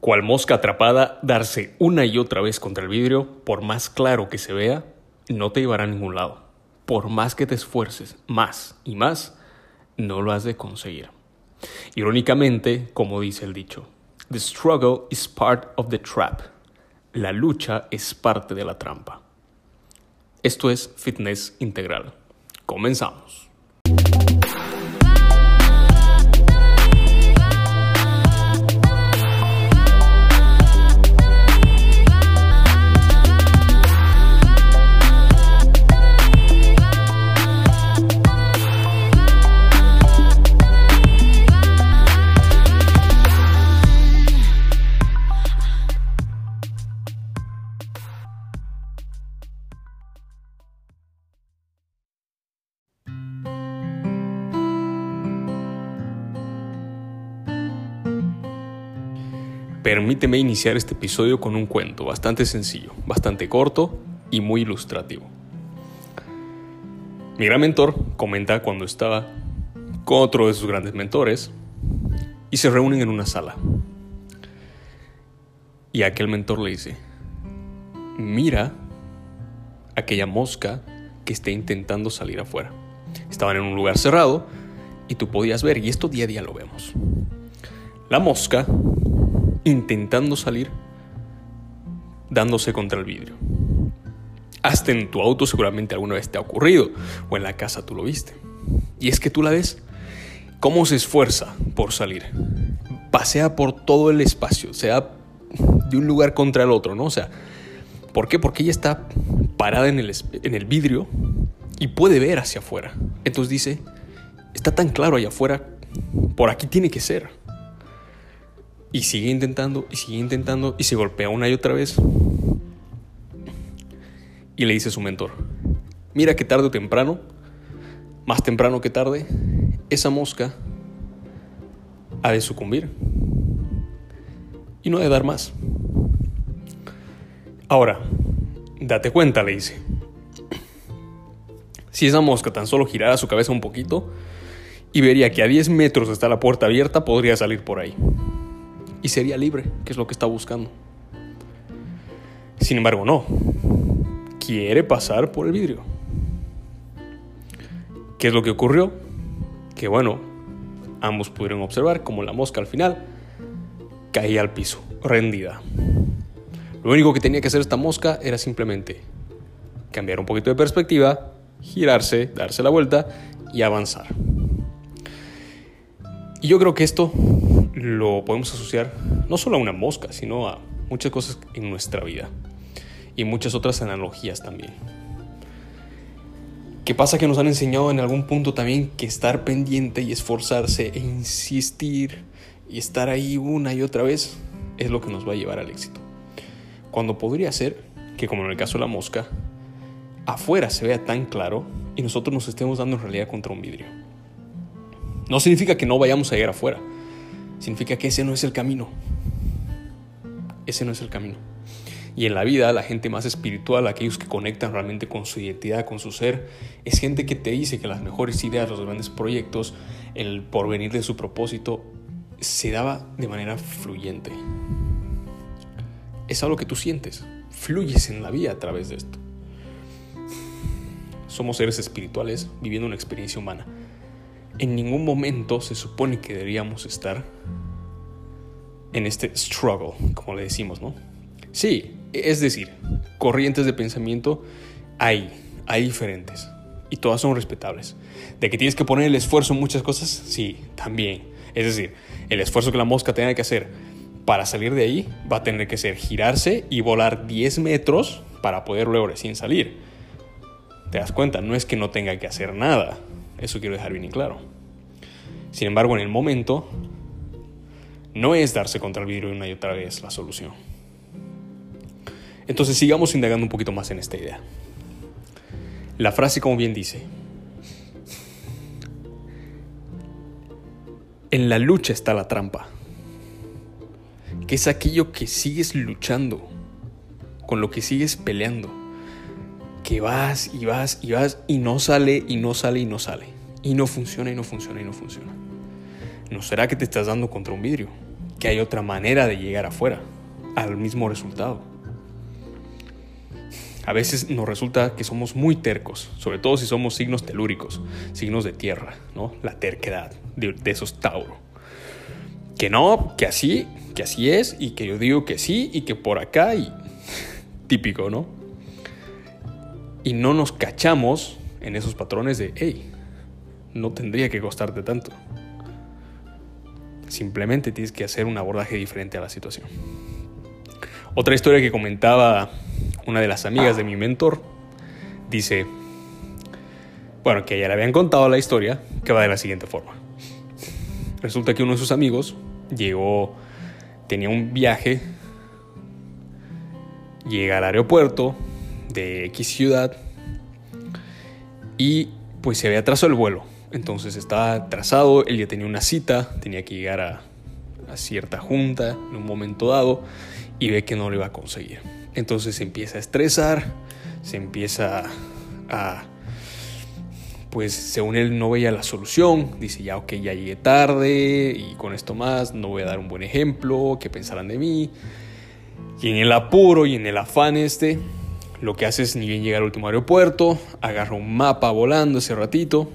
Cual mosca atrapada, darse una y otra vez contra el vidrio, por más claro que se vea, no te llevará a ningún lado. Por más que te esfuerces más y más, no lo has de conseguir. Irónicamente, como dice el dicho, The struggle is part of the trap. La lucha es parte de la trampa. Esto es Fitness Integral. Comenzamos. Permíteme iniciar este episodio con un cuento bastante sencillo, bastante corto y muy ilustrativo. Mi gran mentor comenta cuando estaba con otro de sus grandes mentores y se reúnen en una sala. Y aquel mentor le dice, mira aquella mosca que está intentando salir afuera. Estaban en un lugar cerrado y tú podías ver, y esto día a día lo vemos. La mosca intentando salir, dándose contra el vidrio. Hasta en tu auto seguramente alguna vez te ha ocurrido, o en la casa tú lo viste. Y es que tú la ves cómo se esfuerza por salir. Pasea por todo el espacio, sea de un lugar contra el otro, ¿no? O sea, ¿por qué? Porque ella está parada en el, en el vidrio y puede ver hacia afuera. Entonces dice, está tan claro allá afuera, por aquí tiene que ser. Y sigue intentando, y sigue intentando, y se golpea una y otra vez. Y le dice a su mentor, mira que tarde o temprano, más temprano que tarde, esa mosca ha de sucumbir. Y no ha de dar más. Ahora, date cuenta, le dice. Si esa mosca tan solo girara su cabeza un poquito y vería que a 10 metros está la puerta abierta, podría salir por ahí y sería libre, que es lo que está buscando. Sin embargo, no. Quiere pasar por el vidrio. ¿Qué es lo que ocurrió? Que bueno, ambos pudieron observar como la mosca al final caía al piso, rendida. Lo único que tenía que hacer esta mosca era simplemente cambiar un poquito de perspectiva, girarse, darse la vuelta y avanzar. Y yo creo que esto lo podemos asociar no solo a una mosca, sino a muchas cosas en nuestra vida y muchas otras analogías también. ¿Qué pasa que nos han enseñado en algún punto también que estar pendiente y esforzarse e insistir y estar ahí una y otra vez es lo que nos va a llevar al éxito? Cuando podría ser que, como en el caso de la mosca, afuera se vea tan claro y nosotros nos estemos dando en realidad contra un vidrio. No significa que no vayamos a llegar afuera, significa que ese no es el camino. Ese no es el camino. Y en la vida, la gente más espiritual, aquellos que conectan realmente con su identidad, con su ser, es gente que te dice que las mejores ideas, los grandes proyectos, el porvenir de su propósito, se daba de manera fluyente. Es algo que tú sientes, fluyes en la vida a través de esto. Somos seres espirituales viviendo una experiencia humana. En ningún momento se supone que deberíamos estar en este struggle, como le decimos, ¿no? Sí, es decir, corrientes de pensamiento hay, hay diferentes y todas son respetables. De que tienes que poner el esfuerzo en muchas cosas, sí, también. Es decir, el esfuerzo que la mosca tenga que hacer para salir de ahí va a tener que ser girarse y volar 10 metros para poder luego recién salir. ¿Te das cuenta? No es que no tenga que hacer nada. Eso quiero dejar bien en claro. Sin embargo, en el momento no es darse contra el vidrio una y otra vez la solución. Entonces sigamos indagando un poquito más en esta idea. La frase como bien dice, en la lucha está la trampa, que es aquello que sigues luchando, con lo que sigues peleando, que vas y vas y vas y no sale y no sale y no sale, y no funciona y no funciona y no funciona. ¿No será que te estás dando contra un vidrio? que hay otra manera de llegar afuera, al mismo resultado. A veces nos resulta que somos muy tercos, sobre todo si somos signos telúricos, signos de tierra, ¿no? La terquedad de, esos Tauro. Que no, que así, que así es, y que yo digo que sí, y que por acá, y típico, ¿no? Y no nos cachamos en esos patrones de, hey, no tendría que costarte tanto. Simplemente tienes que hacer un abordaje diferente a la situación. Otra historia que comentaba una de las amigas de mi mentor dice, bueno, que ya le habían contado la historia, que va de la siguiente forma. Resulta que uno de sus amigos llegó, tenía un viaje, llega al aeropuerto de X ciudad y pues se había atrasado el vuelo. Entonces estaba atrasado, él ya tenía una cita, tenía que llegar a, cierta junta en un momento dado y ve que no lo iba a conseguir. Entonces se empieza a estresar, se empieza a, pues según él no veía la solución, dice ya ok, ya llegué tarde y con esto más no voy a dar un buen ejemplo, ¿qué pensarán de mí? Y en el apuro y en el afán este, lo que hace es ni bien llegar al último aeropuerto, agarra un mapa volando ese ratito,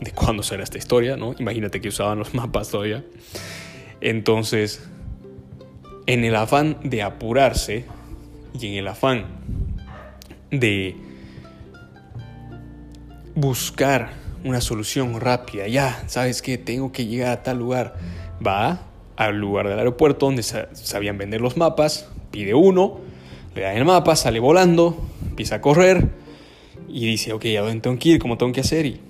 de cuándo será esta historia, ¿no? Imagínate que usaban los mapas todavía. Entonces, en el afán de apurarse y en el afán de buscar una solución rápida, ya, ¿sabes qué? Tengo que llegar a tal lugar. Va al lugar del aeropuerto donde sabían vender los mapas, pide uno, le el mapa, sale volando, empieza a correr y dice, ok, ¿a dónde tengo que ir? ¿Cómo tengo que hacer? Y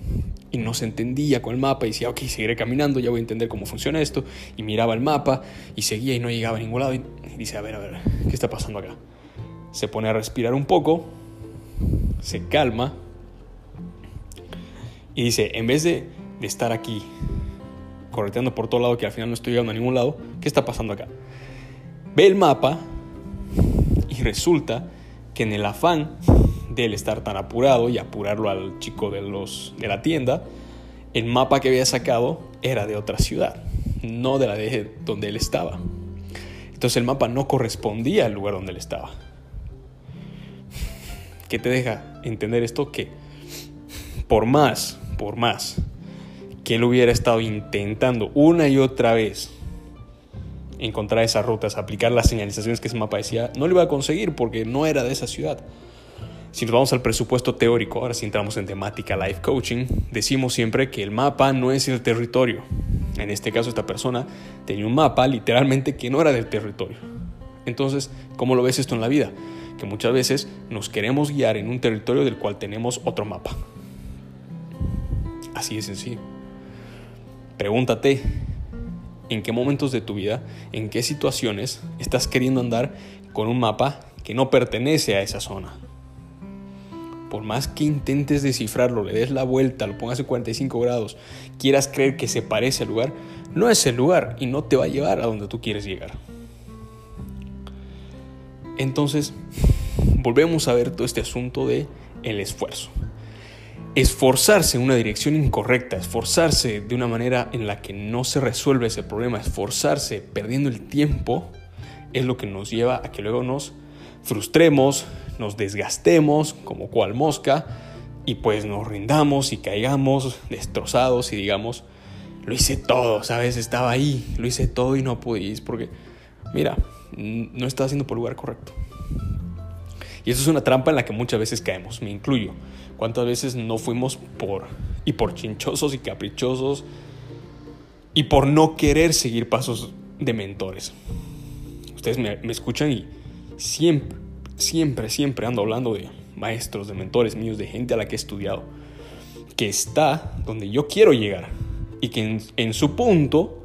y no se entendía con el mapa y decía, ok, seguiré caminando, ya voy a entender cómo funciona esto. Y miraba el mapa y seguía y no llegaba a ningún lado. Y dice, a ver, a ver, ¿qué está pasando acá? Se pone a respirar un poco, se calma y dice, en vez de, de estar aquí correteando por todo lado que al final no estoy llegando a ningún lado, ¿qué está pasando acá? Ve el mapa resulta que en el afán el estar tan apurado y apurarlo al chico de, de la tienda, el mapa que había sacado era de otra ciudad, no de la de donde él estaba. Entonces el mapa no correspondía al lugar donde él estaba. ¿Qué te deja entender esto? Que por más, por más que él hubiera estado intentando una y otra vez encontrar esas rutas, aplicar las señalizaciones que ese mapa decía, no lo iba a conseguir porque no era de esa ciudad. Si nos vamos al presupuesto teórico, ahora si entramos en temática life coaching, decimos siempre que el mapa no es el territorio. En este caso, esta persona tenía un mapa literalmente que no era del territorio. Entonces, ¿cómo lo ves esto en la vida? Que muchas veces nos queremos guiar en un territorio del cual tenemos otro mapa. Así de sencillo. Pregúntate, ¿en qué momentos de tu vida, en qué situaciones estás queriendo andar con un mapa que no pertenece a esa zona? por más que intentes descifrarlo, le des la vuelta, lo pongas en 45 grados, quieras creer que se parece al lugar, no es el lugar y no te va a llevar a donde tú quieres llegar. Entonces, volvemos a ver todo este asunto de el esfuerzo. Esforzarse en una dirección incorrecta, esforzarse de una manera en la que no se resuelve ese problema, esforzarse perdiendo el tiempo, es lo que nos lleva a que luego nos frustremos, nos desgastemos como cual mosca y pues nos rindamos y caigamos destrozados y digamos, lo hice todo, ¿sabes? Estaba ahí, lo hice todo y no pude porque, mira, no estaba haciendo por lugar correcto. Y eso es una trampa en la que muchas veces caemos, me incluyo. ¿Cuántas veces no fuimos por y por chinchosos y caprichosos y por no querer seguir pasos de mentores? Ustedes me, me escuchan y siempre, siempre, siempre ando hablando de maestros, de mentores míos, de gente a la que he estudiado, que está donde yo quiero llegar y que en, su punto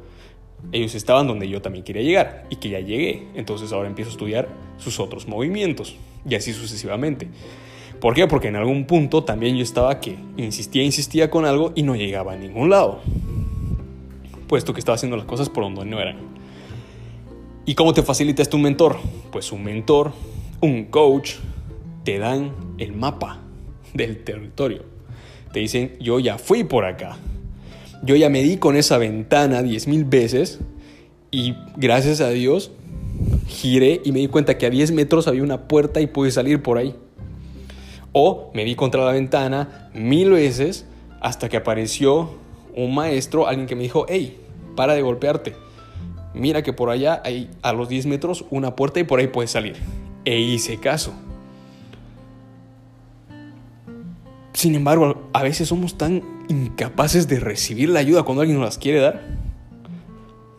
ellos estaban donde yo también quería llegar y que ya llegué. Entonces ahora empiezo a estudiar sus otros movimientos y así sucesivamente. ¿Por qué? Porque en algún punto también yo estaba que insistía, insistía con algo y no llegaba a ningún lado. Puesto que estaba haciendo las cosas por donde no eran. ¿Y cómo te facilita esto un mentor? Pues un mentor un coach, te dan el mapa del territorio. Te dicen, yo ya fui por acá. Yo ya me di con esa ventana 10.000 veces Y gracias a Dios giré y me di cuenta que a 10 metros había una puerta y pude salir por ahí. O me di contra la ventana mil veces hasta que apareció un maestro, alguien que me dijo, hey, para de golpearte. Mira que por allá hay a los 10 metros una puerta y por ahí puedes salir. E hice caso. Sin embargo, a veces somos tan incapaces de recibir la ayuda cuando alguien nos las quiere dar.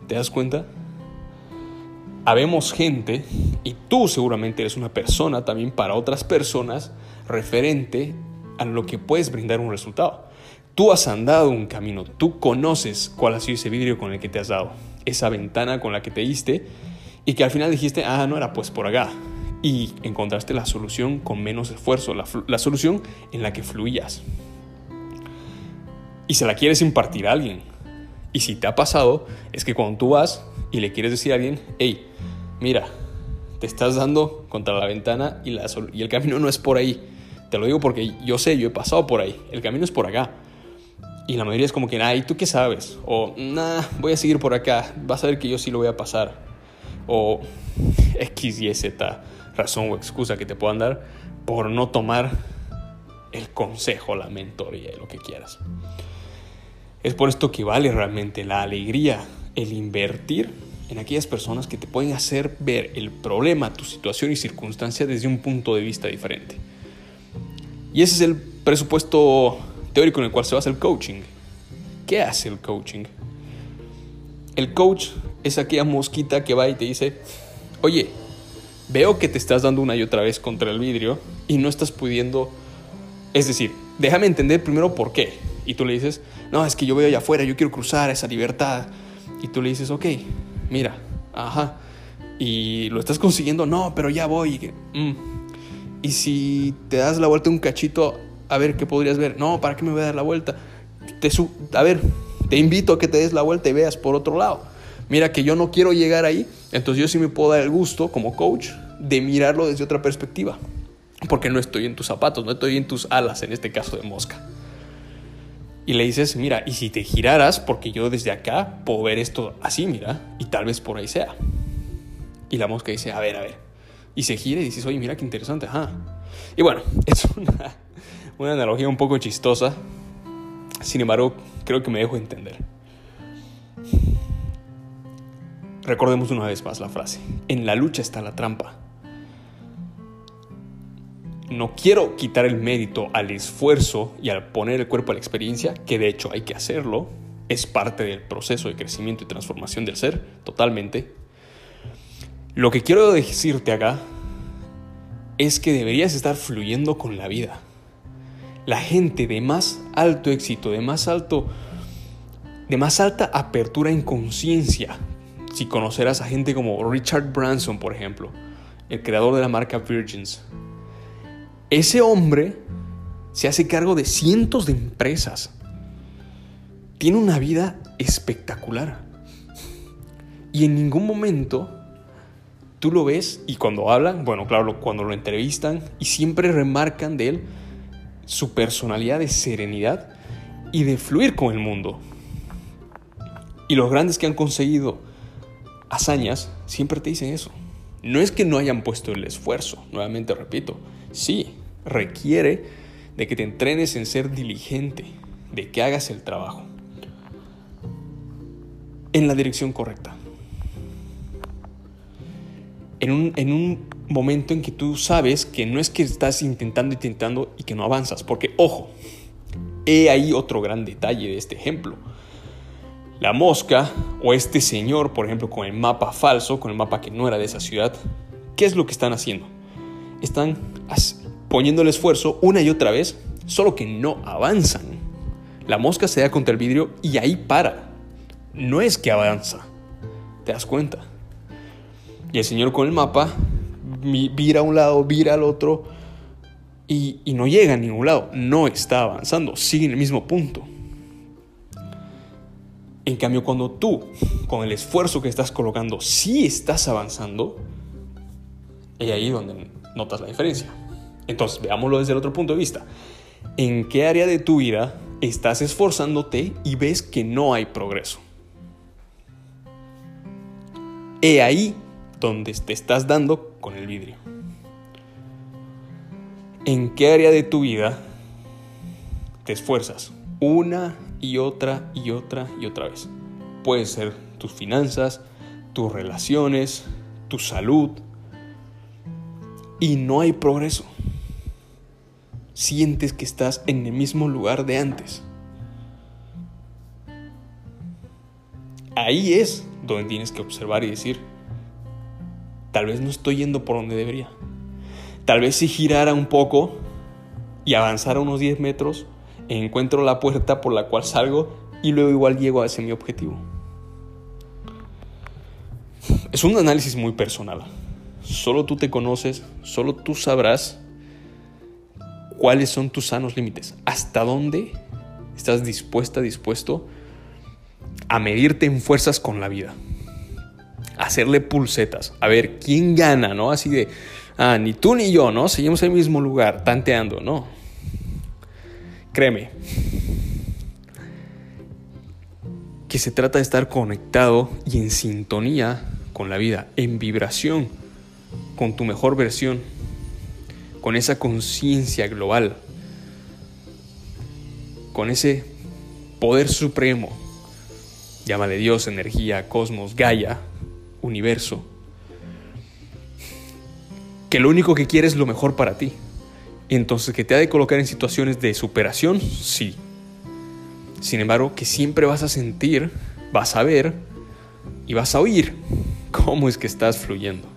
¿Te das cuenta? Habemos gente, y tú seguramente eres una persona también para otras personas, referente a lo que puedes brindar un resultado. Tú has andado un camino, tú conoces cuál ha sido ese vidrio con el que te has dado, esa ventana con la que te diste, y que al final dijiste, ah, no era pues por acá. Y encontraste la solución con menos esfuerzo, la, solución en la que fluías. Y se la quieres impartir a alguien. Y si te ha pasado, es que cuando tú vas y le quieres decir a alguien, hey, mira, te estás dando contra la ventana y, el camino no es por ahí. Te lo digo porque yo sé, yo he pasado por ahí. El camino es por acá. Y la mayoría es como que, ay, ¿tú qué sabes? O, nah, voy a seguir por acá. Vas a ver que yo sí lo voy a pasar. O X, Y, Z razón o excusa que te puedan dar por no tomar el consejo, la mentoría, lo que quieras. Es por esto que vale realmente la alegría, el invertir en aquellas personas que te pueden hacer ver el problema, tu situación y circunstancia desde un punto de vista diferente. Y ese es el presupuesto teórico en el cual se basa el coaching. ¿Qué hace el coaching? El coach es aquella mosquita que va y te dice, oye, veo que te estás dando una y otra vez contra el vidrio y no estás pudiendo, es decir, déjame entender primero por qué. Y tú le dices, no, es que yo veo allá afuera, yo quiero cruzar esa libertad. Y tú le dices, ok, mira, ajá, y lo estás consiguiendo, no, pero ya voy. Mm. Y si te das la vuelta un cachito, a ver qué podrías ver. No, ¿para qué me voy a dar la vuelta? Te a ver, te invito a que te des la vuelta y veas por otro lado. Mira que yo no quiero llegar ahí, entonces yo sí me puedo dar el gusto como coach de mirarlo desde otra perspectiva. Porque no estoy en tus zapatos, no estoy en tus alas, en este caso de mosca y le dices, mira, y si te giraras, porque yo desde acá puedo ver esto así, mira, y tal vez por ahí sea. Y la mosca dice, a ver, a ver. Y se gira y dices, oye, mira qué interesante, ajá. Y bueno, es una, una analogía un poco chistosa. Sin embargo, creo que me dejo entender. Recordemos una vez más la frase. En la lucha está la trampa no quiero quitar el mérito al esfuerzo y al poner el cuerpo a la experiencia, que de hecho hay que hacerlo, es parte del proceso de crecimiento y transformación del ser, totalmente. Lo que quiero decirte acá es que deberías estar fluyendo con la vida. La gente de más alto éxito, de más alto de más alta apertura en conciencia. Si conocerás a gente como Richard Branson, por ejemplo, el creador de la marca Virgins, ese hombre se hace cargo de cientos de empresas. Tiene una vida espectacular. Y en ningún momento tú lo ves y cuando hablan, bueno, claro, cuando lo entrevistan y siempre remarcan de él su personalidad de serenidad y de fluir con el mundo. Y los grandes que han conseguido hazañas siempre te dicen eso. No es que no hayan puesto el esfuerzo, nuevamente repito, sí, requiere de que te entrenes en ser diligente, de que hagas el trabajo en la dirección correcta. En un, en un momento en que tú sabes que no es que estás intentando, intentando y que no avanzas, porque ojo, he ahí otro gran detalle de este ejemplo. La mosca o este señor, por ejemplo, con el mapa falso, con el mapa que no era de esa ciudad, ¿qué es lo que están haciendo? Están poniendo el esfuerzo una y otra vez, solo que no avanzan. La mosca se da contra el vidrio y ahí para. No es que avanza. ¿Te das cuenta? Y el señor con el mapa vira a un lado, vira al otro y, y no llega a ningún lado. No está avanzando, sigue en el mismo punto. En cambio, cuando tú, con el esfuerzo que estás colocando, sí estás avanzando, es ahí donde notas la diferencia. Entonces, veámoslo desde el otro punto de vista. ¿En qué área de tu vida estás esforzándote y ves que no hay progreso? He ahí donde te estás dando con el vidrio. ¿En qué área de tu vida te esfuerzas? Una y otra y otra y otra vez. Puede ser tus finanzas, tus relaciones, tu salud. Y no hay progreso. Sientes que estás en el mismo lugar de antes. Ahí es donde tienes que observar y decir, tal vez no estoy yendo por donde debería. Tal vez si girara un poco y avanzara unos 10 metros, encuentro la puerta por la cual salgo y luego igual llego a ese mi objetivo. Es un análisis muy personal. Solo tú te conoces, solo tú sabrás cuáles son tus sanos límites, hasta dónde estás dispuesta, dispuesto a medirte en fuerzas con la vida, hacerle pulsetas, a ver quién gana, ¿no? Así de, ah, ni tú ni yo, ¿no? Seguimos en el mismo lugar, tanteando, ¿no? Créeme, que se trata de estar conectado y en sintonía con la vida, en vibración con tu mejor versión, con esa conciencia global, con ese poder supremo, llámale Dios, energía, cosmos, Gaia, universo, que lo único que quiere es lo mejor para ti. Entonces, que te ha de colocar en situaciones de superación, sí. Sin embargo, que siempre vas a sentir, vas a ver y vas a oír cómo es que estás fluyendo.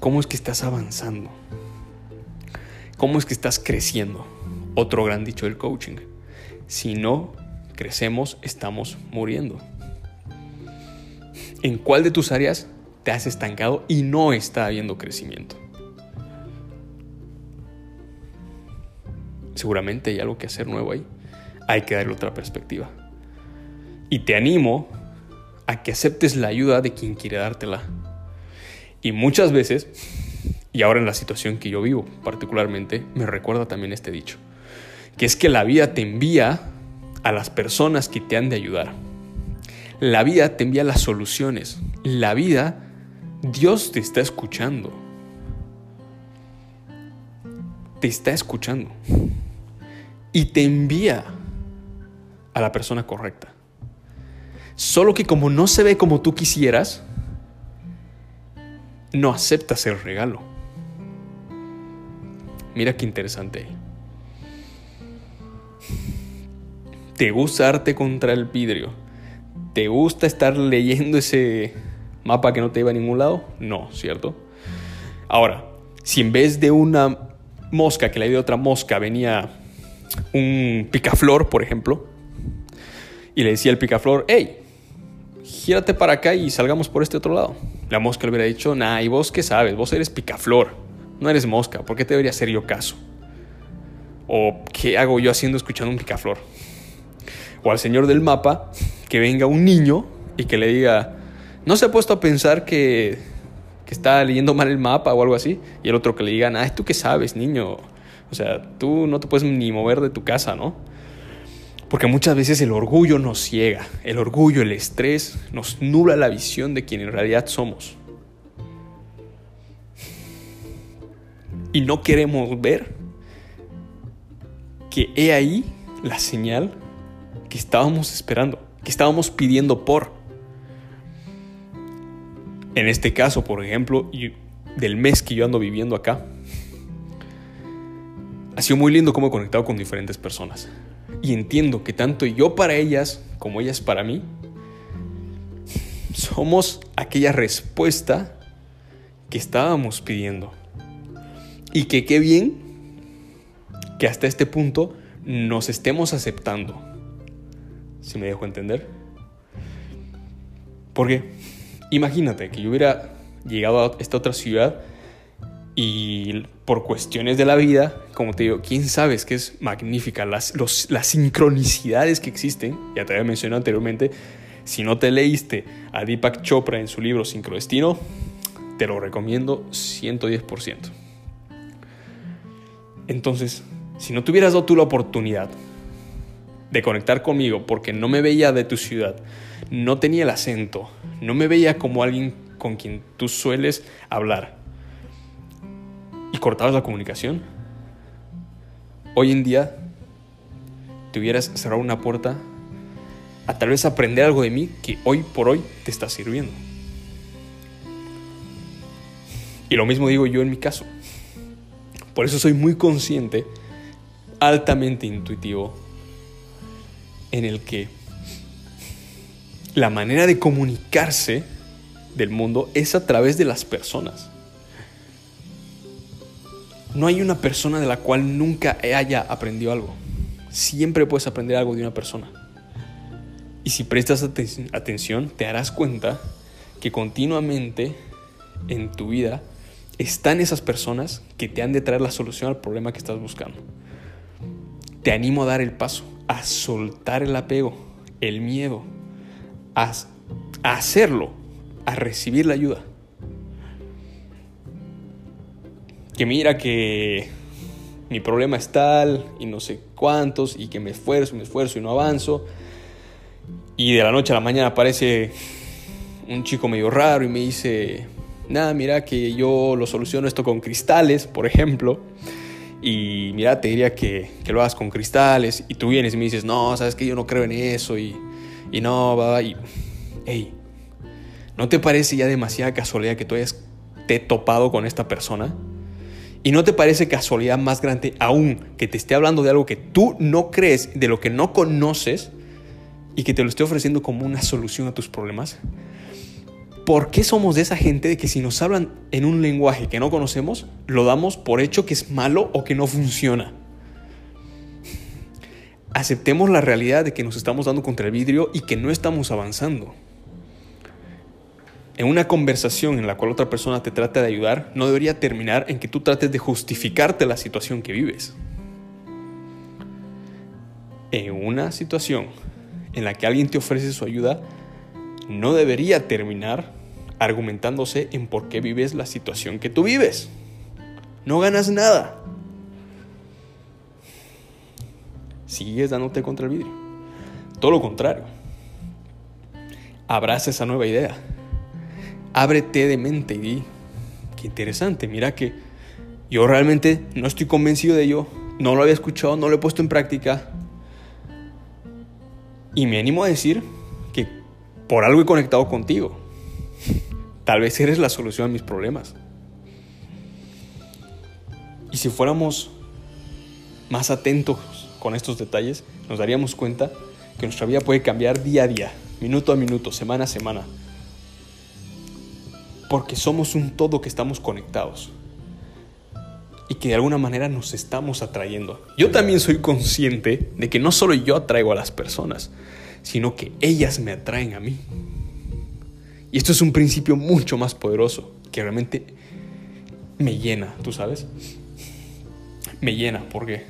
Cómo es que estás avanzando. Cómo es que estás creciendo. Otro gran dicho del coaching. Si no crecemos, estamos muriendo. ¿En cuál de tus áreas te has estancado y no está habiendo crecimiento? seguramente hay algo que hacer nuevo ahí. Hay que darle otra perspectiva. Y te animo a que aceptes la ayuda de quien quiere dártela. Y muchas veces, y ahora en la situación que yo vivo particularmente, me recuerda también este dicho, que es que la vida te envía a las personas que te han de ayudar. La vida te envía las soluciones. La vida, Dios te está escuchando. Te está escuchando y te envía a la persona correcta. Solo que como no se ve como tú quisieras, no aceptas el regalo. Mira qué interesante. ¿Te gusta darte contra el vidrio? ¿Te gusta estar leyendo ese mapa que no te lleva a ningún lado? No, ¿cierto? Ahora, si en vez de una mosca que le dio otra mosca venía un picaflor, por ejemplo, y le decía al picaflor, hey, gírate para acá y salgamos por este otro lado. La mosca le hubiera dicho, nah, ¿y vos qué sabes? Vos eres picaflor, no eres mosca, ¿por qué te debería hacer yo caso? ¿O qué hago yo haciendo escuchando un picaflor? O al señor del mapa, que venga un niño y que le diga, ¿no se ha puesto a pensar que, que está leyendo mal el mapa o algo así? Y el otro que le diga, ah, ¿tú qué sabes, niño? O sea, tú no te puedes ni mover de tu casa, ¿no? Porque muchas veces el orgullo nos ciega, el orgullo, el estrés nos nubla la visión de quien en realidad somos. Y no queremos ver que he ahí la señal que estábamos esperando, que estábamos pidiendo por. En este caso, por ejemplo, del mes que yo ando viviendo acá, ha sido muy lindo cómo he conectado con diferentes personas. Y entiendo que tanto yo para ellas como ellas para mí, somos aquella respuesta que estábamos pidiendo. Y que qué bien que hasta este punto nos estemos aceptando. Si me dejo entender. Porque imagínate que yo hubiera llegado a esta otra ciudad y por cuestiones de la vida, como te digo, quién sabe, que es magnífica. Las, las sincronicidades que existen, ya te había mencionado anteriormente, si no te leíste a Deepak Chopra en su libro Sincrodestino, te lo recomiendo 110%. Entonces, si no tuvieras dado tú la oportunidad de conectar conmigo porque no me veía de tu ciudad, no tenía el acento, no me veía como alguien con quien tú sueles hablar y cortabas la comunicación, hoy en día te hubieras cerrado una puerta a tal vez aprender algo de mí que hoy por hoy te está sirviendo. Y lo mismo digo yo en mi caso. Por eso soy muy consciente, altamente intuitivo, en el que la manera de comunicarse del mundo es a través de las personas. No hay una persona de la cual nunca haya aprendido algo. Siempre puedes aprender algo de una persona. Y si prestas atención, te darás cuenta que continuamente en tu vida están esas personas que te han de traer la solución al problema que estás buscando. Te animo a dar el paso, a soltar el apego, el miedo, a, hacerlo, a recibir la ayuda. Que mira que mi problema es tal y no sé cuántos y que me esfuerzo, me esfuerzo y no avanzo. Y de la noche a la mañana aparece un chico medio raro y me dice, nada, mira que yo lo soluciono esto con cristales, por ejemplo. Y mira, te diría que, lo hagas con cristales. Y tú vienes y me dices, no, sabes que yo no creo en eso. Y, y no, y. Hey, ¿no te parece ya demasiada casualidad que tú hayas te topado con esta persona? ¿Y no te parece casualidad más grande aún que te esté hablando de algo que tú no crees, de lo que no conoces, y que te lo esté ofreciendo como una solución a tus problemas? ¿Por qué somos de esa gente de que si nos hablan en un lenguaje que no conocemos, lo damos por hecho que es malo o que no funciona? Aceptemos la realidad de que nos estamos dando contra el vidrio y que no estamos avanzando. En una conversación en la cual otra persona te trata de ayudar, no debería terminar en que tú trates de justificarte la situación que vives. En una situación en la que alguien te ofrece su ayuda, no debería terminar argumentándose en por qué vives la situación que tú vives. No ganas nada. Sigues dándote contra el vidrio. Todo lo contrario. Abraza esa nueva idea. Ábrete de mente y di, qué interesante, mira que yo realmente no estoy convencido de ello, no lo había escuchado, no lo he puesto en práctica. Y me animo a decir por algo he conectado contigo. Tal vez eres la solución a mis problemas. Y si fuéramos más atentos con estos detalles, nos daríamos cuenta que nuestra vida puede cambiar día a día, minuto a minuto, semana a semana. Porque somos un todo que estamos conectados. Y que de alguna manera nos estamos atrayendo. Yo también soy consciente de que no solo yo atraigo a las personas, sino que ellas me atraen a mí. Y esto es un principio mucho más poderoso, que realmente me llena, ¿tú sabes? Me llena porque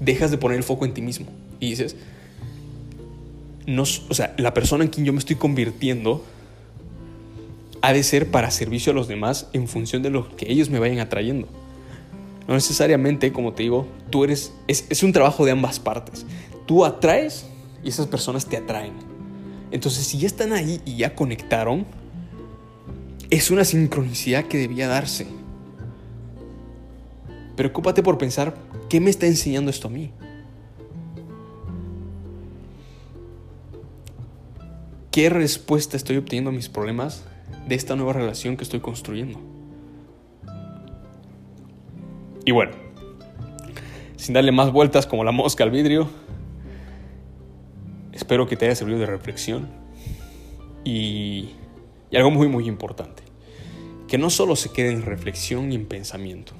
dejas de poner el foco en ti mismo y dices, no, o sea, la persona en quien yo me estoy convirtiendo ha de ser para servicio a los demás en función de lo que ellos me vayan atrayendo. No necesariamente, como te digo, tú eres, es, es un trabajo de ambas partes. Tú atraes y esas personas te atraen. Entonces, si ya están ahí y ya conectaron, es una sincronicidad que debía darse. Preocúpate por pensar, ¿qué me está enseñando esto a mí? ¿Qué respuesta estoy obteniendo a mis problemas de esta nueva relación que estoy construyendo? Y bueno, sin darle más vueltas como la mosca al vidrio, Espero que te haya servido de reflexión y, algo muy muy importante, que no solo se quede en reflexión y en pensamiento,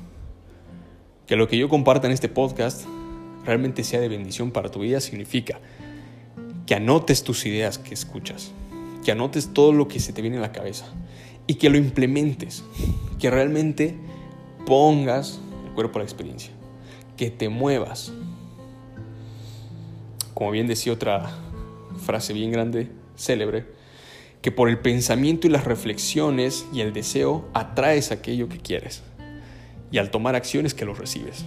que lo que yo comparta en este podcast realmente sea de bendición para tu vida significa que anotes tus ideas que escuchas, que anotes todo lo que se te viene a la cabeza y que lo implementes, que realmente pongas el cuerpo a la experiencia, que te muevas. Como bien decía otra frase bien grande, célebre, que por el pensamiento y las reflexiones y el deseo atraes aquello que quieres y al tomar acciones que lo recibes.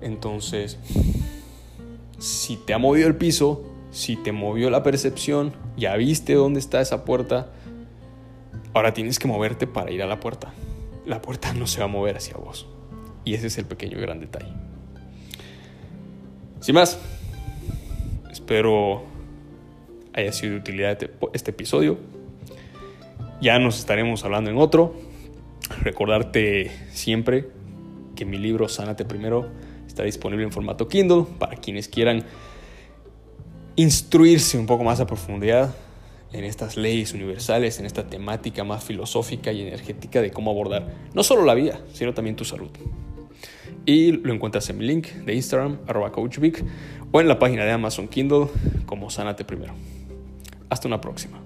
Entonces, si te ha movido el piso, si te movió la percepción, ya viste dónde está esa puerta, ahora tienes que moverte para ir a la puerta. La puerta no se va a mover hacia vos. Y ese es el pequeño gran detalle. Sin más, espero haya sido de utilidad este, este episodio. Ya nos estaremos hablando en otro. Recordarte siempre que mi libro Sánate Primero está disponible en formato Kindle para quienes quieran instruirse un poco más a profundidad en estas leyes universales, en esta temática más filosófica y energética de cómo abordar no solo la vida, sino también tu salud. Y lo encuentras en mi link de Instagram, arroba coachvic, o en la página de Amazon Kindle como Sánate Primero. Hasta una próxima.